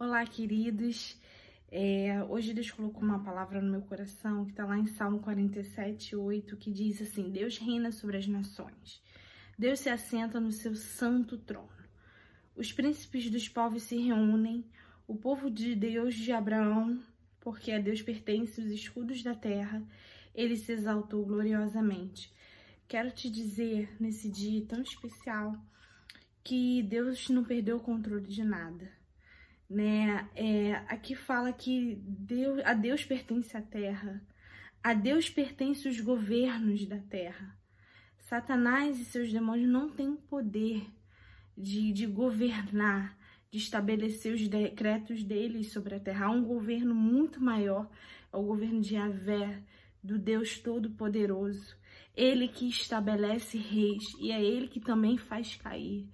Olá, queridos. É, hoje Deus colocou uma palavra no meu coração que está lá em Salmo 47, 8, que diz assim: Deus reina sobre as nações. Deus se assenta no seu santo trono. Os príncipes dos povos se reúnem, o povo de Deus de Abraão, porque a Deus pertence os escudos da terra, ele se exaltou gloriosamente. Quero te dizer nesse dia tão especial que Deus não perdeu o controle de nada né? É, aqui fala que Deus, a Deus pertence a terra, a Deus pertence os governos da terra. Satanás e seus demônios não têm poder de, de governar, de estabelecer os decretos deles sobre a terra. Há um governo muito maior, é o governo de Yahvé, do Deus Todo-Poderoso. Ele que estabelece reis e é ele que também faz cair.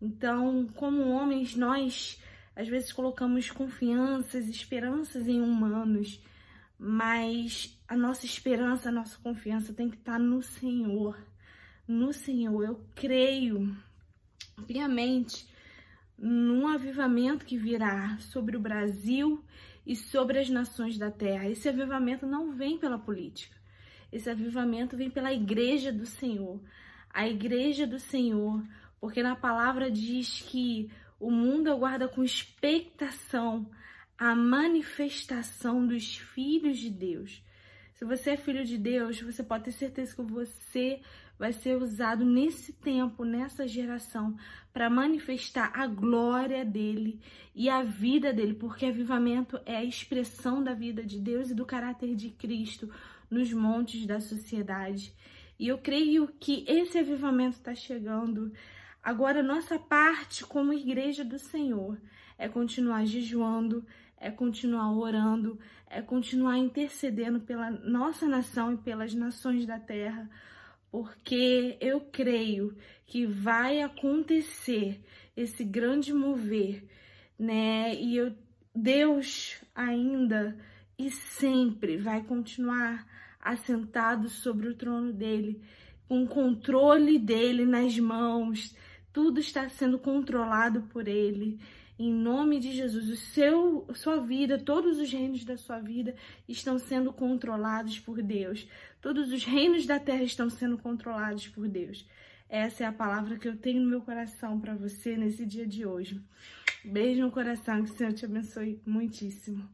Então, como homens, nós às vezes colocamos confianças, esperanças em humanos, mas a nossa esperança, a nossa confiança tem que estar no Senhor. No Senhor, eu creio piamente num avivamento que virá sobre o Brasil e sobre as nações da terra. Esse avivamento não vem pela política. Esse avivamento vem pela igreja do Senhor. A igreja do Senhor, porque na palavra diz que o mundo aguarda com expectação a manifestação dos filhos de Deus. Se você é filho de Deus, você pode ter certeza que você vai ser usado nesse tempo, nessa geração, para manifestar a glória dele e a vida dele, porque avivamento é a expressão da vida de Deus e do caráter de Cristo nos montes da sociedade. E eu creio que esse avivamento está chegando. Agora, nossa parte como igreja do Senhor é continuar jejuando, é continuar orando, é continuar intercedendo pela nossa nação e pelas nações da terra, porque eu creio que vai acontecer esse grande mover, né? E eu, Deus ainda e sempre vai continuar assentado sobre o trono dele, com o controle dele nas mãos tudo está sendo controlado por Ele. Em nome de Jesus, o seu, sua vida, todos os reinos da sua vida estão sendo controlados por Deus. Todos os reinos da terra estão sendo controlados por Deus. Essa é a palavra que eu tenho no meu coração para você nesse dia de hoje. Beijo no coração, que o Senhor te abençoe muitíssimo.